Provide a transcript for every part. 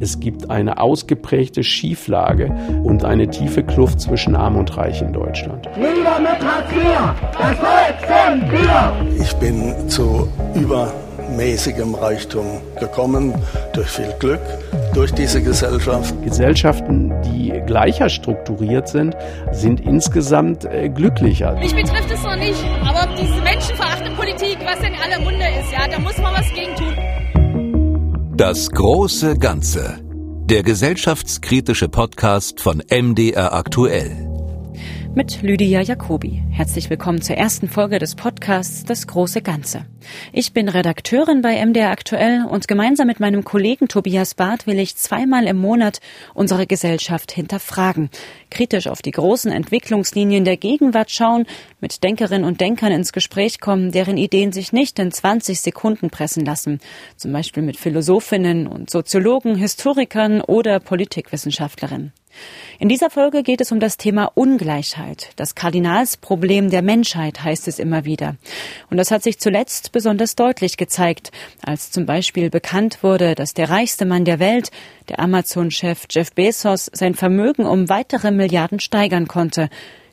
Es gibt eine ausgeprägte Schieflage und eine tiefe Kluft zwischen Arm und Reich in Deutschland. Nieder mit Hartz IV! Das Volk wir! Ich bin zu übermäßigem Reichtum gekommen, durch viel Glück, durch diese Gesellschaft. Gesellschaften, die gleicher strukturiert sind, sind insgesamt äh, glücklicher. Mich betrifft es noch nicht, aber diese menschenverachtende Politik, was in aller Munde ist, ja, da muss man was gegen tun. Das große Ganze. Der gesellschaftskritische Podcast von MDR aktuell mit Lydia Jacobi. Herzlich willkommen zur ersten Folge des Podcasts Das große Ganze. Ich bin Redakteurin bei MDR Aktuell und gemeinsam mit meinem Kollegen Tobias Barth will ich zweimal im Monat unsere Gesellschaft hinterfragen, kritisch auf die großen Entwicklungslinien der Gegenwart schauen, mit Denkerinnen und Denkern ins Gespräch kommen, deren Ideen sich nicht in 20 Sekunden pressen lassen, zum Beispiel mit Philosophinnen und Soziologen, Historikern oder Politikwissenschaftlerinnen. In dieser Folge geht es um das Thema Ungleichheit. Das Kardinalsproblem der Menschheit heißt es immer wieder. Und das hat sich zuletzt besonders deutlich gezeigt, als zum Beispiel bekannt wurde, dass der reichste Mann der Welt, der Amazon-Chef Jeff Bezos, sein Vermögen um weitere Milliarden steigern konnte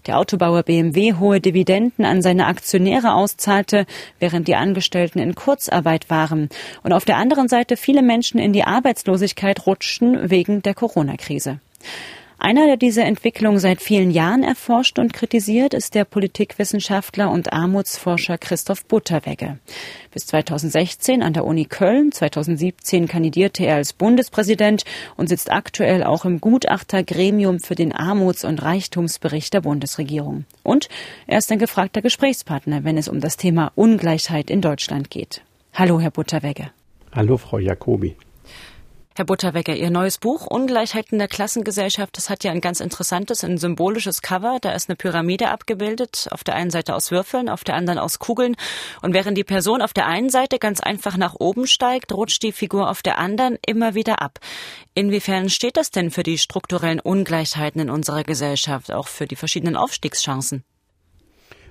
der Autobauer BMW hohe Dividenden an seine Aktionäre auszahlte, während die Angestellten in Kurzarbeit waren und auf der anderen Seite viele Menschen in die Arbeitslosigkeit rutschten wegen der Corona-Krise. Einer, der diese Entwicklung seit vielen Jahren erforscht und kritisiert, ist der Politikwissenschaftler und Armutsforscher Christoph Butterwegge. Bis 2016 an der Uni Köln, 2017 kandidierte er als Bundespräsident und sitzt aktuell auch im Gutachtergremium für den Armuts- und Reichtumsbericht der Bundesregierung. Und er ist ein gefragter Gesprächspartner, wenn es um das Thema Ungleichheit in Deutschland geht. Hallo, Herr Butterwegge. Hallo, Frau Jacobi. Herr Butterwecker, Ihr neues Buch Ungleichheiten der Klassengesellschaft, das hat ja ein ganz interessantes, ein symbolisches Cover. Da ist eine Pyramide abgebildet, auf der einen Seite aus Würfeln, auf der anderen aus Kugeln. Und während die Person auf der einen Seite ganz einfach nach oben steigt, rutscht die Figur auf der anderen immer wieder ab. Inwiefern steht das denn für die strukturellen Ungleichheiten in unserer Gesellschaft, auch für die verschiedenen Aufstiegschancen?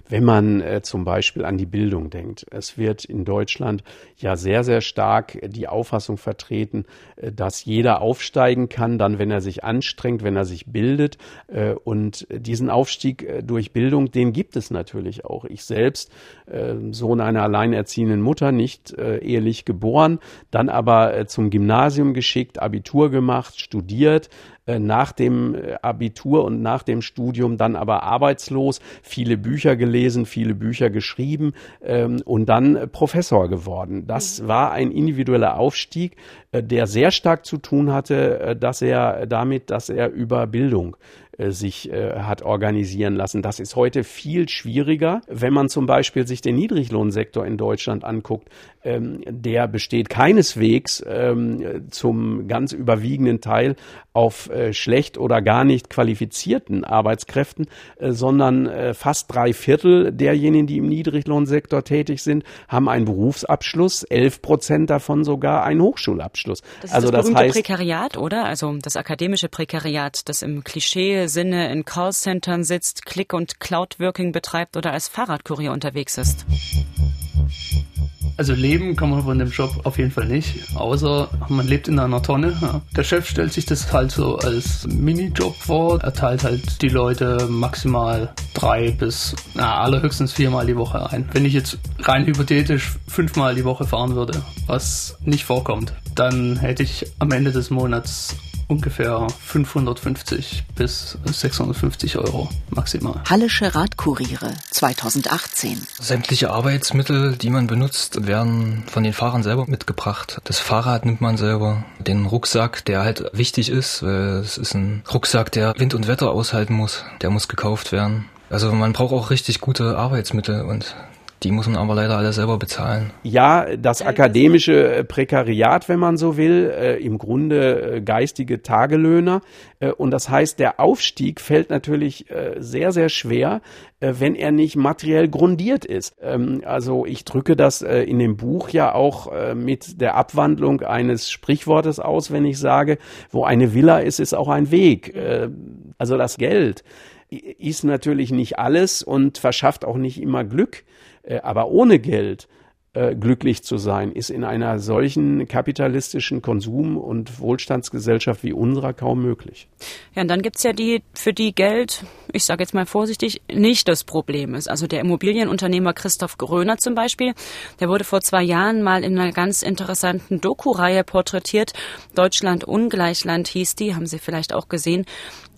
Wenn man äh, zum Beispiel an die Bildung denkt. Es wird in Deutschland ja sehr, sehr stark die Auffassung vertreten, äh, dass jeder aufsteigen kann, dann wenn er sich anstrengt, wenn er sich bildet. Äh, und diesen Aufstieg äh, durch Bildung, den gibt es natürlich auch. Ich selbst, äh, Sohn einer alleinerziehenden Mutter, nicht äh, ehelich geboren, dann aber zum Gymnasium geschickt, Abitur gemacht, studiert, äh, nach dem äh, Abitur und nach dem Studium dann aber arbeitslos, viele Bücher gelesen, viele Bücher geschrieben ähm, und dann Professor geworden. Das mhm. war ein individueller Aufstieg, äh, der sehr stark zu tun hatte, dass er damit, dass er über Bildung äh, sich äh, hat organisieren lassen. Das ist heute viel schwieriger, wenn man zum Beispiel sich den Niedriglohnsektor in Deutschland anguckt. Ähm, der besteht keineswegs ähm, zum ganz überwiegenden Teil auf äh, schlecht oder gar nicht qualifizierten Arbeitskräften, äh, sondern äh, fast drei Viertel derjenigen, die im Niedriglohnsektor tätig sind, haben einen Berufsabschluss, elf Prozent davon sogar einen Hochschulabschluss. Das ist also das, das heißt, Prekariat, oder? Also das akademische Prekariat, das im Klischee Sinne in Callcentern sitzt, Click- und Cloud-Working betreibt oder als Fahrradkurier unterwegs ist. Also leben kann man von dem Job auf jeden Fall nicht, außer man lebt in einer Tonne. Der Chef stellt sich das halt so als Minijob vor. Er teilt halt die Leute maximal drei bis na, allerhöchstens viermal die Woche ein. Wenn ich jetzt rein hypothetisch fünfmal die Woche fahren würde, was nicht vorkommt, dann hätte ich am Ende des Monats ungefähr 550 bis 650 Euro maximal. Hallische Radkuriere 2018. Sämtliche Arbeitsmittel, die man benutzt, werden von den Fahrern selber mitgebracht. Das Fahrrad nimmt man selber. Den Rucksack, der halt wichtig ist, weil es ist ein Rucksack, der Wind und Wetter aushalten muss. Der muss gekauft werden. Also man braucht auch richtig gute Arbeitsmittel und die muss man aber leider alle selber bezahlen. Ja, das akademische äh, Prekariat, wenn man so will, äh, im Grunde äh, geistige Tagelöhner. Äh, und das heißt, der Aufstieg fällt natürlich äh, sehr, sehr schwer, äh, wenn er nicht materiell grundiert ist. Ähm, also ich drücke das in dem Buch ja auch mit der Abwandlung eines Sprichwortes aus, wenn ich sage, wo eine Villa ist, ist auch ein Weg. also das Geld ist natürlich nicht alles und verschafft auch nicht immer Glück. Äh, aber ohne Geld äh, glücklich zu sein, ist in einer solchen kapitalistischen Konsum- und Wohlstandsgesellschaft wie unserer kaum möglich. Ja, und dann gibt's ja die, für die Geld, ich sage jetzt mal vorsichtig, nicht das Problem ist. Also der Immobilienunternehmer Christoph Gröner zum Beispiel, der wurde vor zwei Jahren mal in einer ganz interessanten Doku-Reihe porträtiert. Deutschland Ungleichland hieß die, haben Sie vielleicht auch gesehen.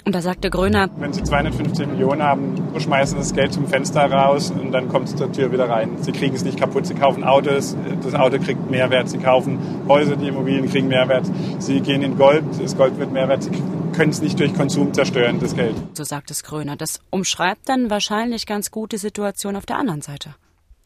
Und da sagte Gröner, wenn Sie 250 Millionen haben, schmeißen das Geld zum Fenster raus und dann kommt es zur Tür wieder rein. Sie kriegen es nicht kaputt. Sie kaufen Autos, das Auto kriegt Mehrwert. Sie kaufen Häuser, die Immobilien kriegen Mehrwert. Sie gehen in Gold, das Gold wird Mehrwert. Sie können es nicht durch Konsum zerstören, das Geld. So sagt es Gröner. Das umschreibt dann wahrscheinlich ganz gut die Situation auf der anderen Seite.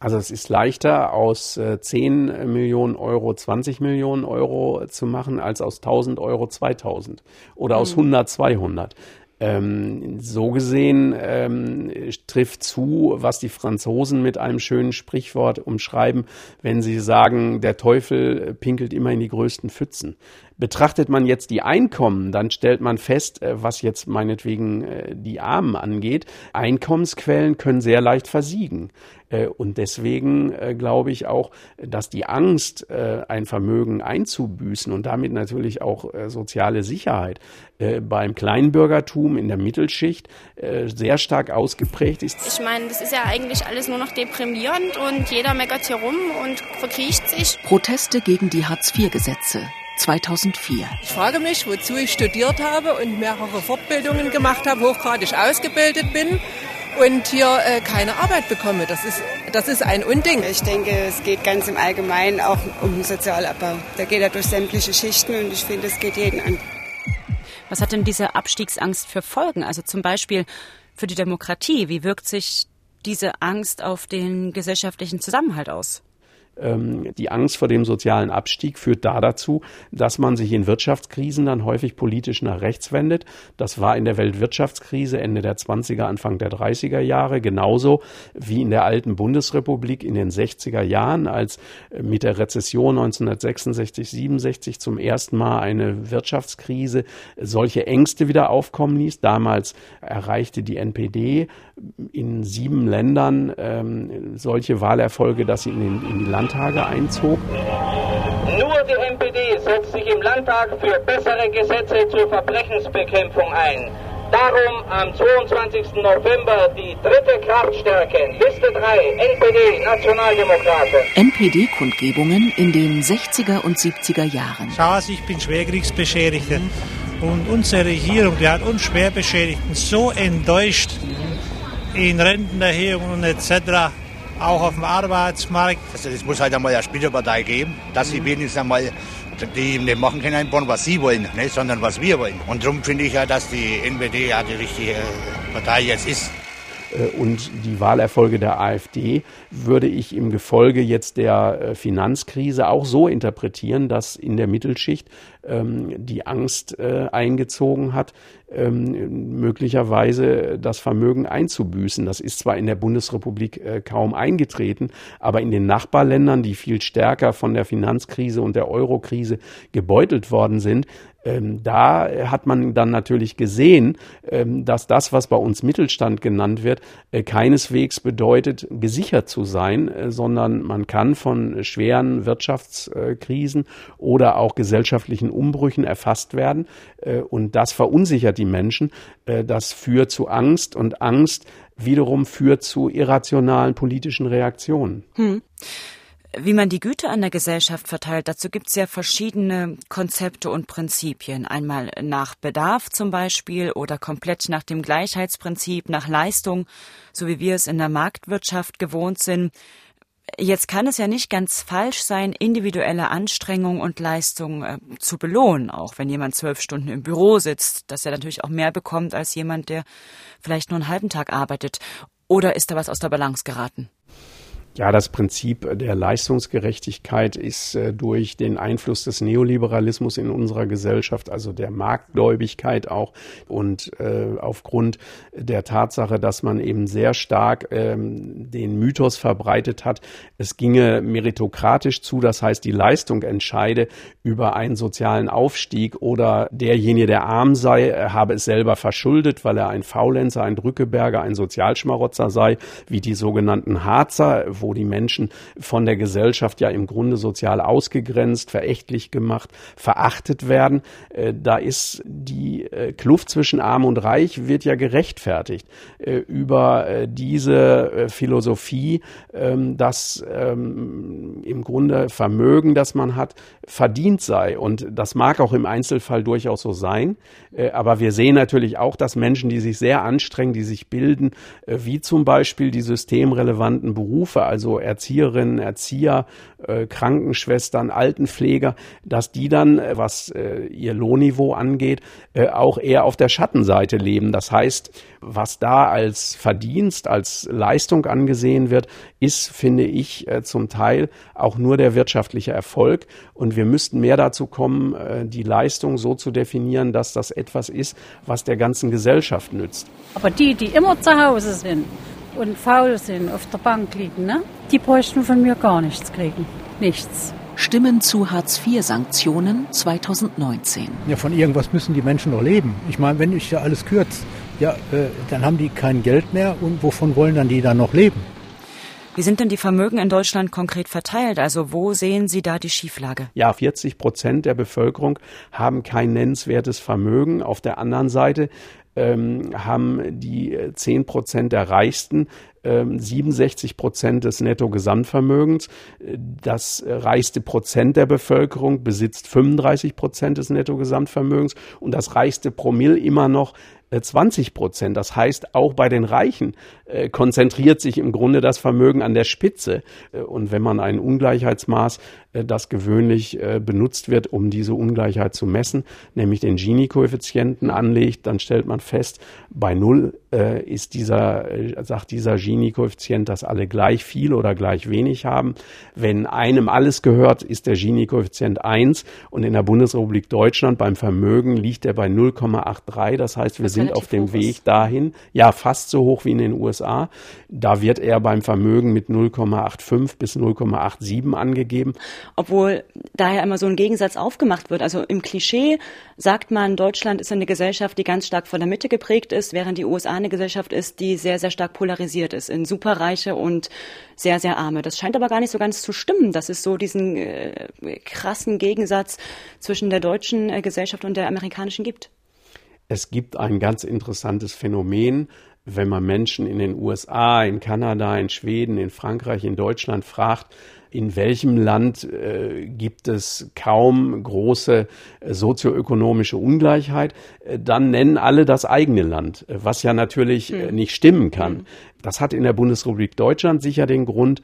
Also es ist leichter, aus 10 äh, Millionen Euro 20 Millionen Euro zu machen, als aus 1000 Euro 2000 oder aus 100 mhm. 200. Ähm, so gesehen ähm, trifft zu, was die Franzosen mit einem schönen Sprichwort umschreiben, wenn sie sagen, der Teufel pinkelt immer in die größten Pfützen. Betrachtet man jetzt die Einkommen, dann stellt man fest, äh, was jetzt meinetwegen äh, die Armen angeht, Einkommensquellen können sehr leicht versiegen. Äh, und deswegen glaube ich auch, dass die Angst, ein Vermögen einzubüßen und damit natürlich auch soziale Sicherheit beim Kleinbürgertum in der Mittelschicht sehr stark ausgeprägt ist. Ich meine, das ist ja eigentlich alles nur noch deprimierend und jeder meckert hier rum und verkriecht sich. Proteste gegen die Hartz-IV-Gesetze. 2004. Ich frage mich, wozu ich studiert habe und mehrere Fortbildungen gemacht habe, hochgradig ausgebildet bin und hier äh, keine Arbeit bekomme. Das ist, das ist ein Unding. Ich denke, es geht ganz im Allgemeinen auch um den Sozialabbau. Da geht er durch sämtliche Schichten und ich finde, es geht jeden an. Was hat denn diese Abstiegsangst für Folgen? Also zum Beispiel für die Demokratie. Wie wirkt sich diese Angst auf den gesellschaftlichen Zusammenhalt aus? Ähm, die Angst vor dem sozialen Abstieg führt da dazu, dass man sich in Wirtschaftskrisen dann häufig politisch nach rechts wendet. Das war in der Weltwirtschaftskrise Ende der 20er, Anfang der 30er Jahre genauso wie in der alten Bundesrepublik in den 60er Jahren, als äh, mit der Rezession 1966, 67 zum ersten Mal eine Wirtschaftskrise solche Ängste wieder aufkommen ließ. Damals erreichte die NPD in sieben Ländern ähm, solche Wahlerfolge, dass sie in, den, in die Landtage einzog. Nur die NPD setzt sich im Landtag für bessere Gesetze zur Verbrechensbekämpfung ein. Darum am 22. November die dritte Kraftstärke, Liste 3, NPD, Nationaldemokraten. NPD-Kundgebungen in den 60er und 70er Jahren. Schau, ich bin Schwerkriegsbeschädigter. Und unsere Regierung, die hat uns Schwerbeschädigten so enttäuscht in Rentenerhöhungen etc auch auf dem Arbeitsmarkt. Also es muss halt einmal eine Splitterpartei geben, dass sie wenigstens einmal die nicht machen können in Bonn, was sie wollen, ne, sondern was wir wollen. Und darum finde ich ja, dass die NPD ja die richtige Partei jetzt ist. Äh, und die Wahlerfolge der AfD würde ich im Gefolge jetzt der äh, Finanzkrise auch so interpretieren, dass in der Mittelschicht ähm, die Angst äh, eingezogen hat, ähm, möglicherweise das Vermögen einzubüßen. Das ist zwar in der Bundesrepublik äh, kaum eingetreten, aber in den Nachbarländern, die viel stärker von der Finanzkrise und der Eurokrise gebeutelt worden sind, ähm, da hat man dann natürlich gesehen, ähm, dass das, was bei uns Mittelstand genannt wird, äh, keineswegs bedeutet, gesichert zu sein, äh, sondern man kann von schweren Wirtschaftskrisen oder auch gesellschaftlichen Umbrüchen erfasst werden. Äh, und das verunsichert die Menschen. Äh, das führt zu Angst und Angst wiederum führt zu irrationalen politischen Reaktionen. Hm. Wie man die Güter an der Gesellschaft verteilt, dazu gibt es ja verschiedene Konzepte und Prinzipien. Einmal nach Bedarf zum Beispiel oder komplett nach dem Gleichheitsprinzip, nach Leistung, so wie wir es in der Marktwirtschaft gewohnt sind. Jetzt kann es ja nicht ganz falsch sein, individuelle Anstrengung und Leistung äh, zu belohnen, auch wenn jemand zwölf Stunden im Büro sitzt, dass er natürlich auch mehr bekommt als jemand, der vielleicht nur einen halben Tag arbeitet. Oder ist da was aus der Balance geraten? Ja, das Prinzip der Leistungsgerechtigkeit ist äh, durch den Einfluss des Neoliberalismus in unserer Gesellschaft, also der Marktgläubigkeit auch und äh, aufgrund der Tatsache, dass man eben sehr stark ähm, den Mythos verbreitet hat, es ginge meritokratisch zu, das heißt die Leistung entscheide über einen sozialen Aufstieg oder derjenige, der arm sei, äh, habe es selber verschuldet, weil er ein Faulenzer, ein Drückeberger, ein Sozialschmarotzer sei, wie die sogenannten Harzer, wo die Menschen von der Gesellschaft ja im Grunde sozial ausgegrenzt, verächtlich gemacht, verachtet werden. Äh, da ist die äh, Kluft zwischen Arm und Reich wird ja gerechtfertigt äh, über diese Philosophie, ähm, dass ähm, im Grunde Vermögen, das man hat, verdient sei. Und das mag auch im Einzelfall durchaus so sein. Aber wir sehen natürlich auch, dass Menschen, die sich sehr anstrengen, die sich bilden, wie zum Beispiel die systemrelevanten Berufe, also Erzieherinnen, Erzieher, äh, Krankenschwestern, Altenpfleger, dass die dann, was ihr Lohnniveau angeht, auch eher auf der Schattenseite leben. Das heißt, was da als Verdienst, als Leistung angesehen wird, ist, finde ich, zum Teil auch nur der wirtschaftliche Erfolg. Und wir müssten mehr dazu kommen, die Leistung so zu definieren, dass das etwas ist, was der ganzen Gesellschaft nützt. Aber die, die immer zu Hause sind und faul sind, auf der Bank liegen, ne? die bräuchten von mir gar nichts kriegen. Nichts. Stimmen zu Hartz-IV-Sanktionen 2019. Ja, von irgendwas müssen die Menschen noch leben. Ich meine, wenn ich ja alles kürze, ja, äh, dann haben die kein Geld mehr und wovon wollen dann die dann noch leben? Wie sind denn die Vermögen in Deutschland konkret verteilt? Also wo sehen Sie da die Schieflage? Ja, 40 Prozent der Bevölkerung haben kein nennenswertes Vermögen. Auf der anderen Seite ähm, haben die 10 Prozent der Reichsten 67 ähm, Prozent des Nettogesamtvermögens. Das reichste Prozent der Bevölkerung besitzt 35 Prozent des Nettogesamtvermögens und das reichste Promille immer noch 20 äh, Prozent. Das heißt, auch bei den Reichen äh, konzentriert sich im Grunde das Vermögen an der Spitze. Äh, und wenn man ein Ungleichheitsmaß, äh, das gewöhnlich äh, benutzt wird, um diese Ungleichheit zu messen, nämlich den Gini-Koeffizienten anlegt, dann stellt man fest, bei Null äh, ist dieser, sagt dieser Gini-Koeffizient, dass alle gleich viel oder gleich wenig haben. Wenn einem alles gehört, ist der Gini-Koeffizient 1 und in der Bundesrepublik Deutschland beim Vermögen liegt er bei 0,83. Das heißt, wir sind sind auf dem Weg dahin. Ja, fast so hoch wie in den USA. Da wird er beim Vermögen mit 0,85 bis 0,87 angegeben. Obwohl daher immer so ein Gegensatz aufgemacht wird. Also im Klischee sagt man, Deutschland ist eine Gesellschaft, die ganz stark von der Mitte geprägt ist, während die USA eine Gesellschaft ist, die sehr, sehr stark polarisiert ist in Superreiche und sehr, sehr arme. Das scheint aber gar nicht so ganz zu stimmen, dass es so diesen äh, krassen Gegensatz zwischen der deutschen äh, Gesellschaft und der amerikanischen gibt. Es gibt ein ganz interessantes Phänomen, wenn man Menschen in den USA, in Kanada, in Schweden, in Frankreich, in Deutschland fragt, in welchem Land äh, gibt es kaum große äh, sozioökonomische Ungleichheit, äh, dann nennen alle das eigene Land, äh, was ja natürlich hm. nicht stimmen kann. Hm. Das hat in der Bundesrepublik Deutschland sicher den Grund,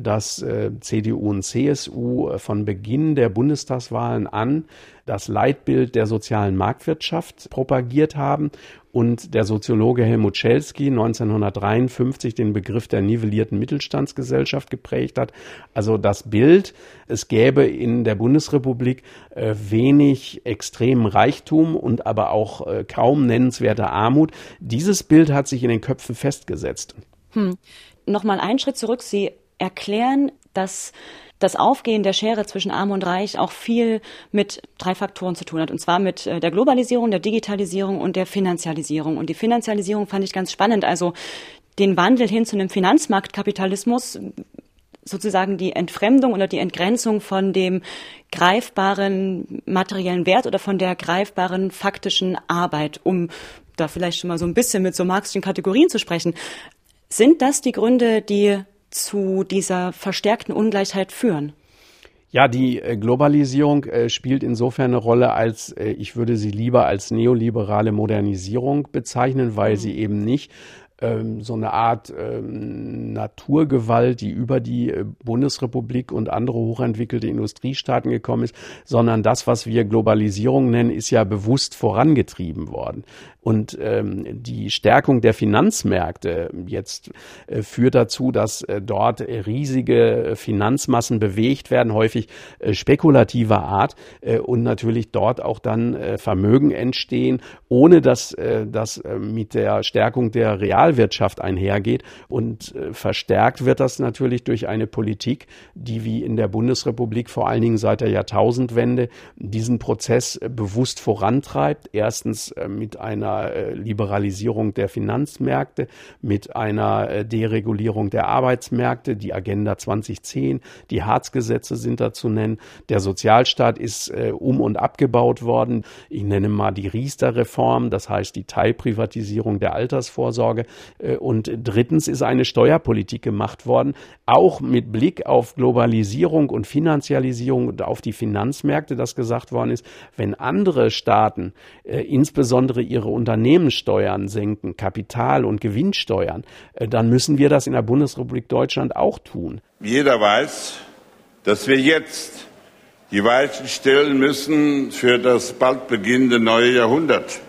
dass CDU und CSU von Beginn der Bundestagswahlen an das Leitbild der sozialen Marktwirtschaft propagiert haben und der Soziologe Helmut Schelsky 1953 den Begriff der nivellierten Mittelstandsgesellschaft geprägt hat. Also das Bild, es gäbe in der Bundesrepublik äh, wenig extremen Reichtum und aber auch äh, kaum nennenswerte Armut. Dieses Bild hat sich in den Köpfen festgesetzt. Hm. Nochmal einen Schritt zurück. Sie erklären, dass das Aufgehen der Schere zwischen Arm und Reich auch viel mit drei Faktoren zu tun hat. Und zwar mit äh, der Globalisierung, der Digitalisierung und der Finanzialisierung. Und die Finanzialisierung fand ich ganz spannend. Also den Wandel hin zu einem Finanzmarktkapitalismus sozusagen die Entfremdung oder die Entgrenzung von dem greifbaren materiellen Wert oder von der greifbaren faktischen Arbeit, um da vielleicht schon mal so ein bisschen mit so marxischen Kategorien zu sprechen. Sind das die Gründe, die zu dieser verstärkten Ungleichheit führen? Ja, die äh, Globalisierung äh, spielt insofern eine Rolle, als äh, ich würde sie lieber als neoliberale Modernisierung bezeichnen, weil mhm. sie eben nicht ähm, so eine Art ähm, Naturgewalt, die über die äh, Bundesrepublik und andere hochentwickelte Industriestaaten gekommen ist, sondern das, was wir Globalisierung nennen, ist ja bewusst vorangetrieben worden. Und ähm, die Stärkung der Finanzmärkte jetzt äh, führt dazu, dass äh, dort riesige Finanzmassen bewegt werden, häufig äh, spekulativer Art äh, und natürlich dort auch dann äh, Vermögen entstehen, ohne dass das mit der Stärkung der Real Realwirtschaft einhergeht. Und äh, verstärkt wird das natürlich durch eine Politik, die wie in der Bundesrepublik vor allen Dingen seit der Jahrtausendwende diesen Prozess äh, bewusst vorantreibt. Erstens äh, mit einer Liberalisierung der Finanzmärkte, mit einer Deregulierung der Arbeitsmärkte, die Agenda 2010, die Harzgesetze sind da zu nennen. Der Sozialstaat ist um und abgebaut worden. Ich nenne mal die Riester-Reform, das heißt die Teilprivatisierung der Altersvorsorge. Äh, und drittens ist eine Steuerpolitik gemacht worden, auch mit Blick auf Globalisierung und Finanzialisierung und auf die Finanzmärkte, dass gesagt worden ist, wenn andere Staaten äh, insbesondere ihre Unternehmenssteuern senken, Kapital- und Gewinnsteuern, äh, dann müssen wir das in der Bundesrepublik Deutschland auch tun. Jeder weiß, dass wir jetzt die Weichen stellen müssen für das bald beginnende neue Jahrhundert.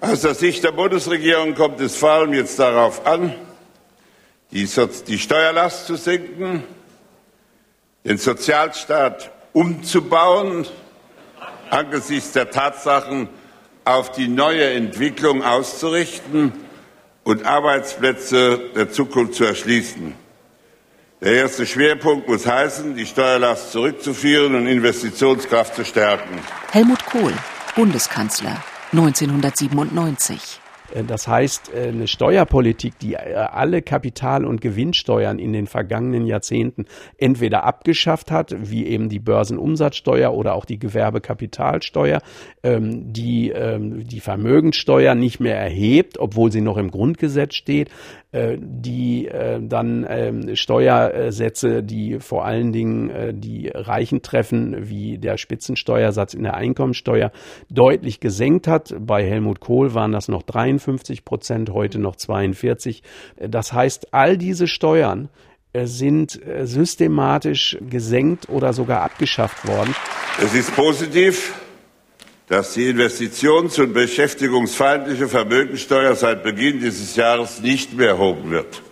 Aus der Sicht der Bundesregierung kommt es vor allem jetzt darauf an, die, so die Steuerlast zu senken, den Sozialstaat umzubauen, angesichts der Tatsachen auf die neue Entwicklung auszurichten und Arbeitsplätze der Zukunft zu erschließen. Der erste Schwerpunkt muss heißen, die Steuerlast zurückzuführen und Investitionskraft zu stärken. Helmut Kohl, Bundeskanzler 1997. Äh, das heißt, äh, eine Steuerpolitik, die äh, alle Kapital- und Gewinnsteuern in den vergangenen Jahrzehnten entweder abgeschafft hat, wie eben die Börsenumsatzsteuer oder auch die Gewerbekapitalsteuer, ähm, die ähm, die Vermögenssteuer nicht mehr erhebt, obwohl sie noch im Grundgesetz steht, die dann ähm, Steuersätze, die vor allen Dingen die Reichen treffen, wie der Spitzensteuersatz in der Einkommensteuer, deutlich gesenkt hat. Bei Helmut Kohl waren das noch 53 53 Prozent, heute noch 42. Das heißt, all diese Steuern äh, sind äh, systematisch gesenkt oder sogar abgeschafft worden. Es ist positiv, dass die investitions- und beschäftigungsfeindliche Vermögensteuer seit Beginn dieses Jahres nicht mehr erhoben wird.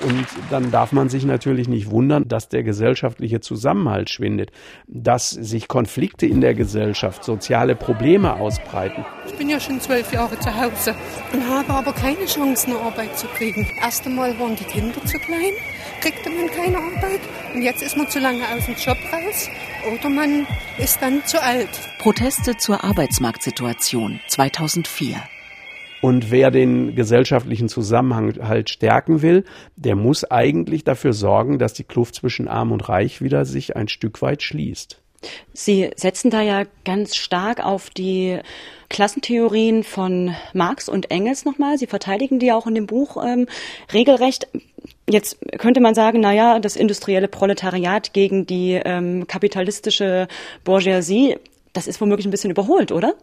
Und dann darf man sich natürlich nicht wundern, dass der gesellschaftliche Zusammenhalt schwindet, dass sich Konflikte in der Gesellschaft, soziale Probleme ausbreiten. Ich bin ja schon zwölf Jahre zu Hause und habe aber keine Chance, eine Arbeit zu kriegen. Erst einmal waren die Kinder zu klein, kriegte man keine Arbeit und jetzt ist man zu lange aus dem Job raus oder man ist dann zu alt. Proteste zur Arbeitsmarktsituation 2004. Und wer den gesellschaftlichen Zusammenhang halt stärken will, der muss eigentlich dafür sorgen, dass die Kluft zwischen Arm und Reich wieder sich ein Stück weit schließt. Sie setzen da ja ganz stark auf die Klassentheorien von Marx und Engels nochmal. Sie verteidigen die auch in dem Buch ähm, regelrecht. Jetzt könnte man sagen, na ja, das industrielle Proletariat gegen die ähm, kapitalistische Bourgeoisie, das ist womöglich ein bisschen überholt, oder?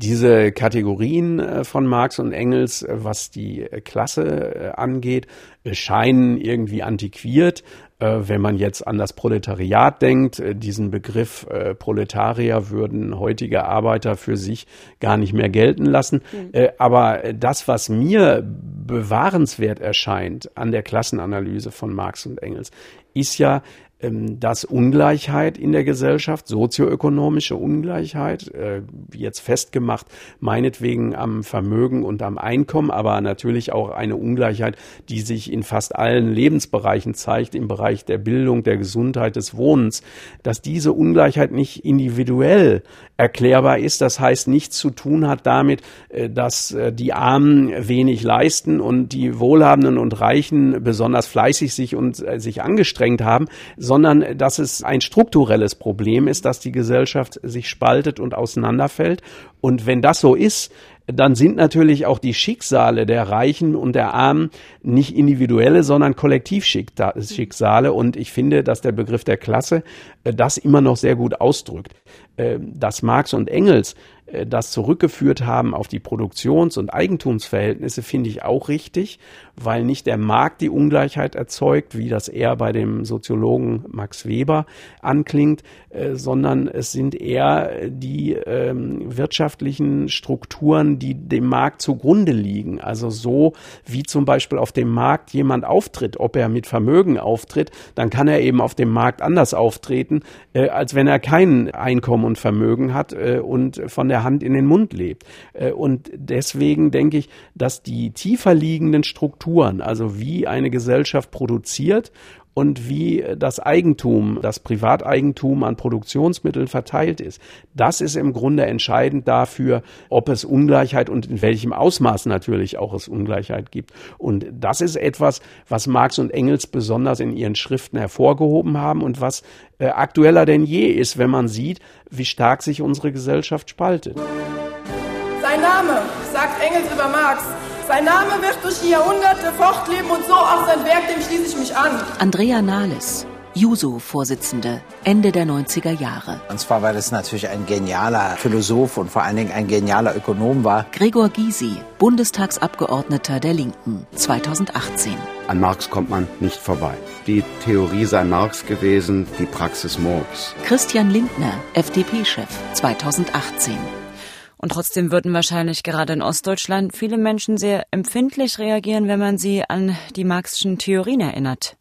Diese Kategorien äh, von Marx und Engels, äh, was die äh, Klasse angeht, scheinen irgendwie antiquiert. Wenn man jetzt an das Proletariat denkt, diesen Begriff Proletarier würden heutige Arbeiter für sich gar nicht mehr gelten lassen. Mhm. Aber das, was mir bewahrenswert erscheint an der Klassenanalyse von Marx und Engels, ist ja, dass Ungleichheit in der Gesellschaft, sozioökonomische Ungleichheit, äh, jetzt festgemacht, meinetwegen am Vermögen und am Einkommen, aber natürlich auch eine Ungleichheit, die sich in fast allen Lebensbereichen zeigt, im Bereich der Bildung, der Gesundheit, des Wohnens, dass diese Ungleichheit nicht individuell erklärbar ist. Das heißt, nichts zu tun hat damit, äh, dass äh, die Armen wenig leisten und die Wohlhabenden und Reichen besonders fleißig sich und sich angestrengt haben, sondern dass es ein strukturelles Problem ist, dass die Gesellschaft sich spaltet und auseinanderfällt. Und wenn das so ist, dann sind natürlich auch die Schicksale der Reichen und der Armen nicht individuelle, sondern Kollektivschicksale. Und ich finde, dass der Begriff der Klasse äh, das immer noch sehr gut ausdrückt. Äh, dass Marx und Engels das zurückgeführt haben auf die Produktions- und Eigentumsverhältnisse, finde ich auch richtig, weil nicht der Markt die Ungleichheit erzeugt, wie das eher bei dem Soziologen Max Weber anklingt, sondern es sind eher die ähm, wirtschaftlichen Strukturen, Strukturen, die dem Markt zugrunde liegen. Also so wie zum Beispiel auf dem Markt jemand auftritt, ob er mit Vermögen auftritt, dann kann er eben auf dem Markt anders auftreten, äh, als wenn er kein Einkommen und Vermögen hat äh, und von der Hand in den Mund lebt. Äh, und deswegen denke ich, dass die tiefer liegenden Strukturen, also wie eine Gesellschaft produziert und wie das Eigentum, das Privateigentum an Produktionsmitteln verteilt ist. Das ist im Grunde entscheidend dafür, ob es Ungleichheit und in welchem Ausmaß natürlich auch es Ungleichheit gibt. Und das ist etwas, was Marx und Engels besonders in ihren Schriften hervorgehoben haben und was äh, aktueller denn je ist, wenn man sieht, wie stark sich unsere Gesellschaft spaltet. Sein Name, sagt Engels über Marx, sein Name wird durch die Jahrhunderte fortleben und so auch sein Werk, dem schließe ich mich an. Andrea Nahles, Juso-Vorsitzende, Ende der 90er Jahre. Und zwar, weil es natürlich ein genialer Philosoph und vor allen Dingen ein genialer Ökonom war. Gregor Gysi, Bundestagsabgeordneter der Linken, 2018. An Marx kommt man nicht vorbei. Die Theorie sei Marx gewesen, die Praxis Marx. Christian Lindner, FDP-Chef, 2018. Und trotzdem würden wahrscheinlich gerade in Ostdeutschland viele Menschen sehr empfindlich reagieren, wenn man sie an die marxischen Theorien erinnert.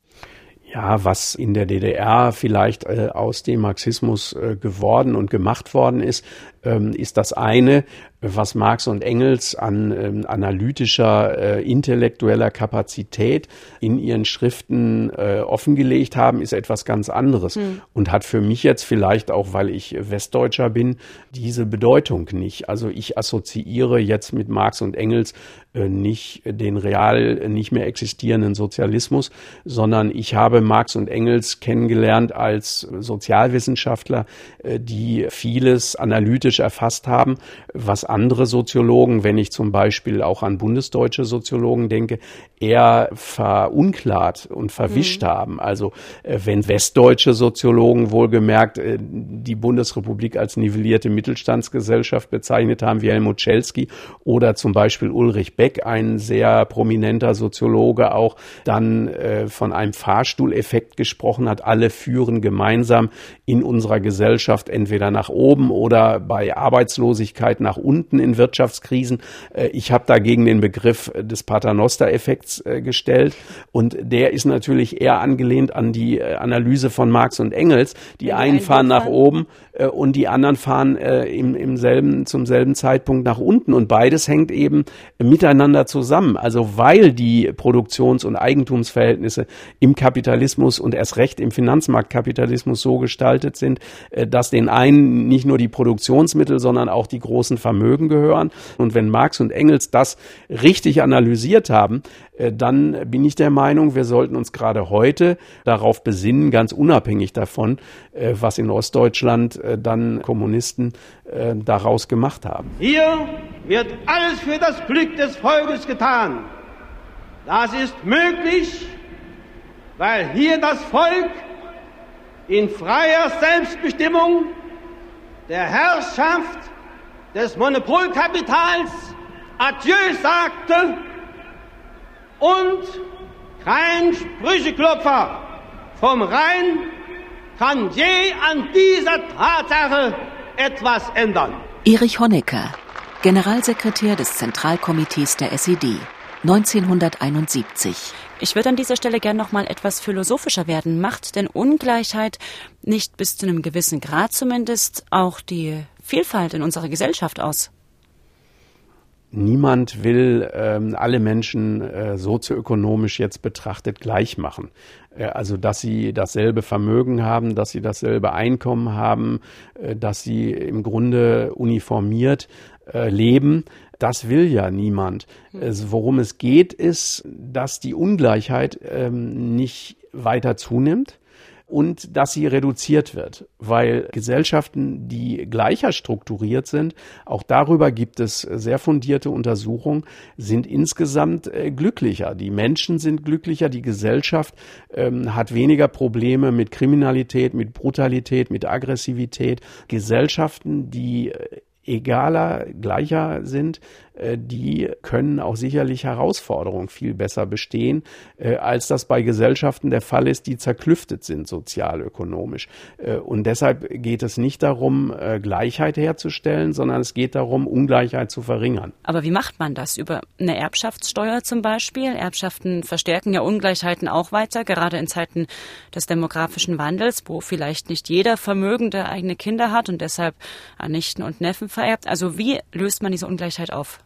Ja, was in der DDR vielleicht äh, aus dem Marxismus äh, geworden und gemacht worden ist, ist das eine was Marx und Engels an ähm, analytischer, äh, intellektueller Kapazität in ihren Schriften äh, offengelegt haben, ist etwas ganz anderes mhm. und hat für mich jetzt vielleicht auch, weil ich Westdeutscher bin, diese Bedeutung nicht. Also ich assoziiere jetzt mit Marx und Engels äh, nicht den real nicht mehr existierenden Sozialismus, sondern ich habe Marx und Engels kennengelernt als Sozialwissenschaftler, äh, die vieles analytisch erfasst haben, was andere Soziologen, wenn ich zum Beispiel auch an bundesdeutsche Soziologen denke, eher verunklart und verwischt mhm. haben. Also äh, wenn westdeutsche Soziologen wohlgemerkt äh, die Bundesrepublik als nivellierte Mittelstandsgesellschaft bezeichnet haben, wie Helmut Schelsky oder zum Beispiel Ulrich Beck, ein sehr prominenter Soziologe, auch dann äh, von einem Fahrstuhleffekt gesprochen hat. Alle führen gemeinsam in unserer Gesellschaft entweder nach oben oder bei Arbeitslosigkeit nach unten in Wirtschaftskrisen. Äh, ich habe dagegen den Begriff des Paternoster-Effekts äh, gestellt und der ist natürlich eher angelehnt an die äh, Analyse von Marx und Engels. Die einen fahren nach oben und die anderen fahren im, im selben, zum selben Zeitpunkt nach unten und beides hängt eben miteinander zusammen. Also weil die Produktions- und Eigentumsverhältnisse im Kapitalismus und erst recht im Finanzmarktkapitalismus so gestaltet sind, dass den einen nicht nur die Produktionsmittel, sondern auch die großen Vermögen Vermögen gehören. Und wenn Marx und Engels das richtig analysiert haben, äh, dann bin ich der Meinung, wir sollten uns gerade heute darauf besinnen, ganz unabhängig davon, äh, was in Ostdeutschland äh, dann Kommunisten daraus gemacht haben. Hier wird alles für das Glück des Volkes getan. Das ist möglich, weil hier das Volk in freier Selbstbestimmung der Herrschaft des Monopolkapitals Adieu sagte und kein Sprücheklopfer vom Rhein kann je an dieser Tatsache etwas ändern. Erich Honecker, Generalsekretär des Zentralkomitees der SED, 1971. Ich würde an dieser Stelle gern noch mal etwas philosophischer werden. Macht denn Ungleichheit nicht bis zu einem gewissen Grad zumindest auch die Vielfalt in unserer Gesellschaft aus? Niemand will ähm, alle Menschen äh, sozioökonomisch jetzt betrachtet gleich machen. Äh, also, dass sie dasselbe Vermögen haben, dass sie dasselbe Einkommen haben, äh, dass sie im Grunde uniformiert äh, leben. Das will ja niemand. Es, worum es geht, ist, dass die Ungleichheit ähm, nicht weiter zunimmt, und dass sie reduziert wird, weil Gesellschaften, die gleicher strukturiert sind, auch darüber gibt es sehr fundierte Untersuchungen, sind insgesamt äh, glücklicher. Die Menschen sind glücklicher, die Gesellschaft ähm, hat weniger Probleme mit Kriminalität, mit Brutalität, mit Aggressivität. Gesellschaften, die äh, egaler, gleicher sind, die können auch sicherlich Herausforderungen viel besser bestehen, äh, als das bei Gesellschaften der Fall ist, die zerklüftet sind sozialökonomisch. Äh, und deshalb geht es nicht darum, Gleichheit herzustellen, sondern es geht darum, Ungleichheit zu verringern. Aber wie macht man das? Über eine Erbschaftssteuer zum Beispiel? Erbschaften verstärken ja Ungleichheiten auch weiter, gerade in Zeiten des demografischen Wandels, wo vielleicht nicht jeder Vermögende eigene Kinder hat und deshalb an Nichten und Neffen vererbt. Also wie löst man diese Ungleichheit auf?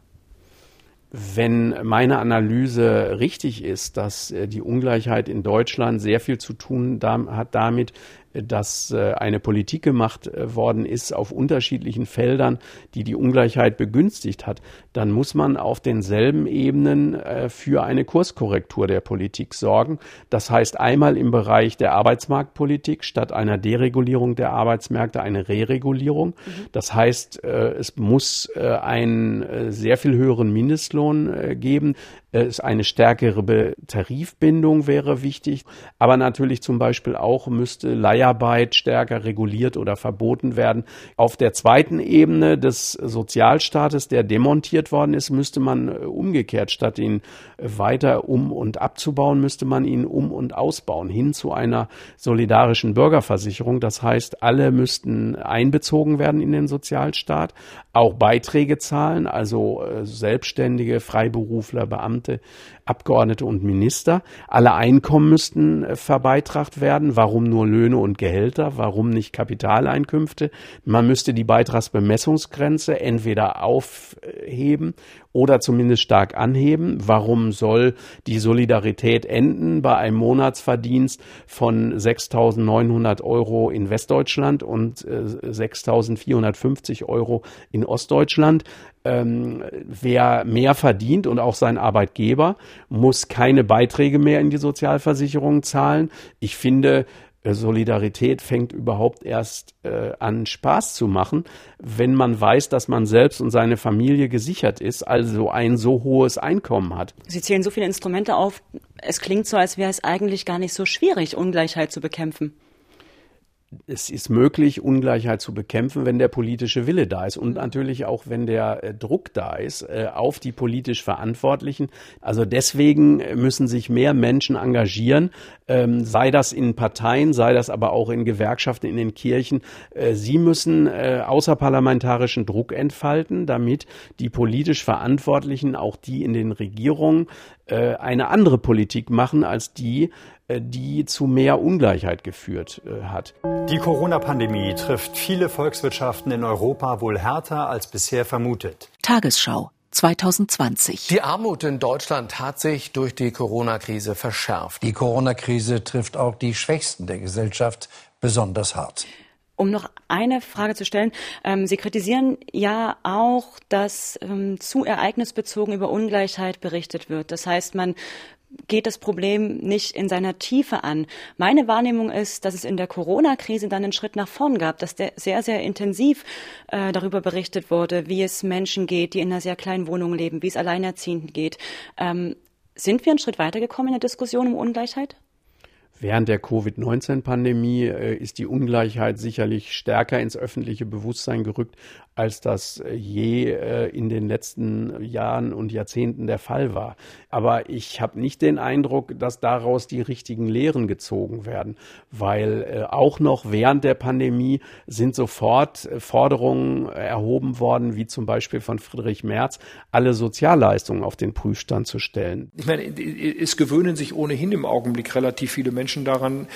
Wenn meine Analyse richtig ist, dass äh, die Ungleichheit in Deutschland sehr viel zu tun hat damit, dass äh, eine Politik gemacht äh, worden ist auf unterschiedlichen Feldern, die die Ungleichheit begünstigt hat, dann muss man auf denselben Ebenen äh, für eine Kurskorrektur der Politik sorgen. Das heißt einmal im Bereich der Arbeitsmarktpolitik statt einer Deregulierung der Arbeitsmärkte eine Reregulierung. Mhm. Das heißt, es muss einen sehr viel höheren Mindestlohn geben. Es eine stärkere Tarifbindung wäre wichtig, aber natürlich zum Beispiel auch müsste Leiharbeit stärker reguliert oder verboten werden. Auf der zweiten Ebene des Sozialstaates, der demontiert worden ist, müsste man äh, umgekehrt, statt ihn weiter um und abzubauen, müsste man ihn um und ausbauen, hin zu einer solidarischen Bürgerversicherung. Das heißt, alle müssten einbezogen werden in den Sozialstaat, auch Beiträge zahlen, also äh, Selbstständige, Freiberufler, Beamte, Beamte, Abgeordnete und Minister. Alle Einkommen müssten äh, verbeitragt werden. Warum nur Löhne und Gehälter? Warum nicht Kapitaleinkünfte? Man müsste die Beitragsbemessungsgrenze entweder aufheben oder zumindest stark anheben. Warum soll die Solidarität enden bei einem Monatsverdienst von 6.900 Euro in Westdeutschland und 6.450 äh, Euro in Ostdeutschland? ähm, wer mehr verdient und auch sein Arbeitgeber muss keine Beiträge mehr in die Sozialversicherung zahlen. Ich finde, Solidarität fängt überhaupt erst äh, an Spaß zu machen, wenn man weiß, dass man selbst und seine Familie gesichert ist, also ein so hohes Einkommen hat. Sie zählen so viele Instrumente auf. Es klingt so, als wäre es eigentlich gar nicht so schwierig, Ungleichheit zu bekämpfen es ist möglich, Ungleichheit zu bekämpfen, wenn der politische Wille da ist und natürlich auch, wenn der äh, Druck da ist äh, auf die politisch Verantwortlichen. Also deswegen müssen sich mehr Menschen engagieren, ähm, sei das in Parteien, sei das aber auch in Gewerkschaften, in den Kirchen. Äh, sie müssen außerparlamentarischen Druck entfalten, damit die politisch Verantwortlichen, auch die in den Regierungen, eine andere Politik machen als die, die zu mehr Ungleichheit geführt äh, hat. Die Corona-Pandemie trifft viele Volkswirtschaften in Europa wohl härter als bisher vermutet. Tagesschau 2020. Die Armut in Deutschland hat sich durch die Corona-Krise verschärft. Die Corona-Krise trifft auch die Schwächsten der Gesellschaft besonders hart. Um noch eine Frage zu stellen. Ähm, Sie kritisieren ja auch, dass ähm, zu ereignisbezogen über Ungleichheit berichtet wird. Das heißt, man geht das Problem nicht in seiner Tiefe an. Meine Wahrnehmung ist, dass es in der Corona-Krise dann einen Schritt nach vorn gab, dass der sehr, sehr intensiv äh, darüber berichtet wurde, wie es Menschen geht, die in einer sehr kleinen Wohnung leben, wie es Alleinerziehenden geht. Ähm, sind wir einen Schritt weitergekommen in der Diskussion um Ungleichheit? Während der Covid-19-Pandemie äh, ist die Ungleichheit sicherlich stärker ins öffentliche Bewusstsein gerückt, als das äh, je äh, in den letzten Jahren und Jahrzehnten der Fall war. Aber ich habe nicht den Eindruck, dass daraus die richtigen Lehren gezogen werden, weil äh, auch noch während der Pandemie sind sofort Forderungen erhoben worden, wie zum Beispiel von Friedrich Merz, alle Sozialleistungen auf den Prüfstand zu stellen. Ich meine, es gewöhnen sich ohnehin im Augenblick relativ viele Menschen daran,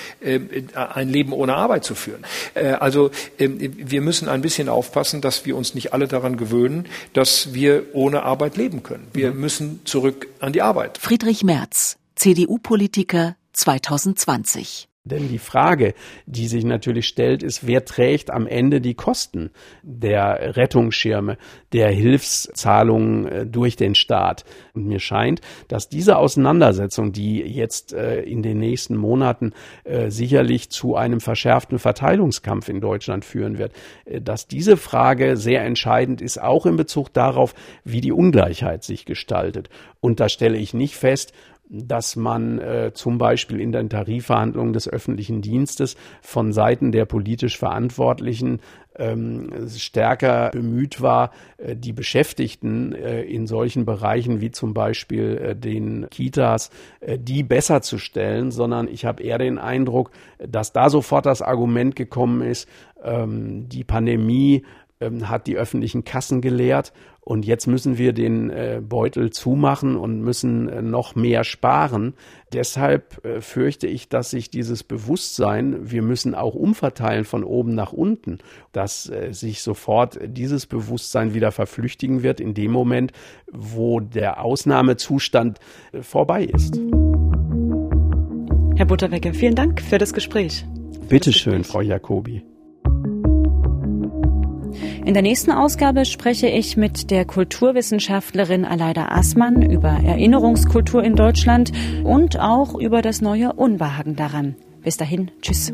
ein Leben ohne Arbeit zu führen. Also ähm, wir müssen ein bisschen aufpassen, dass wir wir uns nicht alle daran gewöhnen, dass wir ohne Arbeit leben können. Wir mhm. müssen zurück an die Arbeit. Friedrich Merz, CDU-Politiker 2020. Denn die Frage, die sich natürlich stellt, ist, wer trägt am Ende die Kosten der Rettungsschirme, der Hilfszahlungen äh, durch den Staat? Und mir scheint, dass diese Auseinandersetzung, die jetzt äh, in den nächsten Monaten äh, sicherlich zu einem verschärften Verteilungskampf in Deutschland führen wird, dass diese Frage sehr entscheidend ist, auch in Bezug darauf, wie die Ungleichheit sich gestaltet. Und da stelle ich nicht fest, dass man äh, zum Beispiel in den Tarifverhandlungen des öffentlichen Dienstes von Seiten der politisch Verantwortlichen ähm, stärker bemüht war, äh, die Beschäftigten äh, in solchen Bereichen wie zum Beispiel äh, den Kitas, äh, die besser zu stellen, sondern ich habe eher den Eindruck, dass da sofort das Argument gekommen ist, ähm, die Pandemie ähm, hat die öffentlichen Kassen geleert und jetzt müssen wir den äh, Beutel zumachen und müssen äh, noch mehr sparen. Deshalb äh, fürchte ich, dass sich dieses Bewusstsein, wir müssen auch umverteilen von oben nach unten, dass äh, sich sofort dieses Bewusstsein wieder verflüchtigen wird in dem Moment, wo der Ausnahmezustand äh, vorbei ist. Herr Butterwecke, vielen Dank für das Gespräch. Bitte schön, Frau Jacobi. In der nächsten Ausgabe spreche ich mit der Kulturwissenschaftlerin Aleida Aßmann über Erinnerungskultur in Deutschland und auch über das neue Unbehagen daran. Bis dahin, tschüss.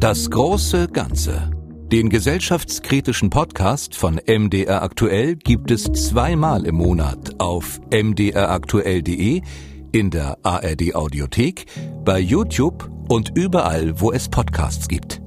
Das große Ganze. Den gesellschaftskritischen Podcast von MDR Aktuell gibt es zweimal im Monat auf mdraktuell.de, in der ARD Audiothek, bei YouTube und überall, wo es Podcasts gibt.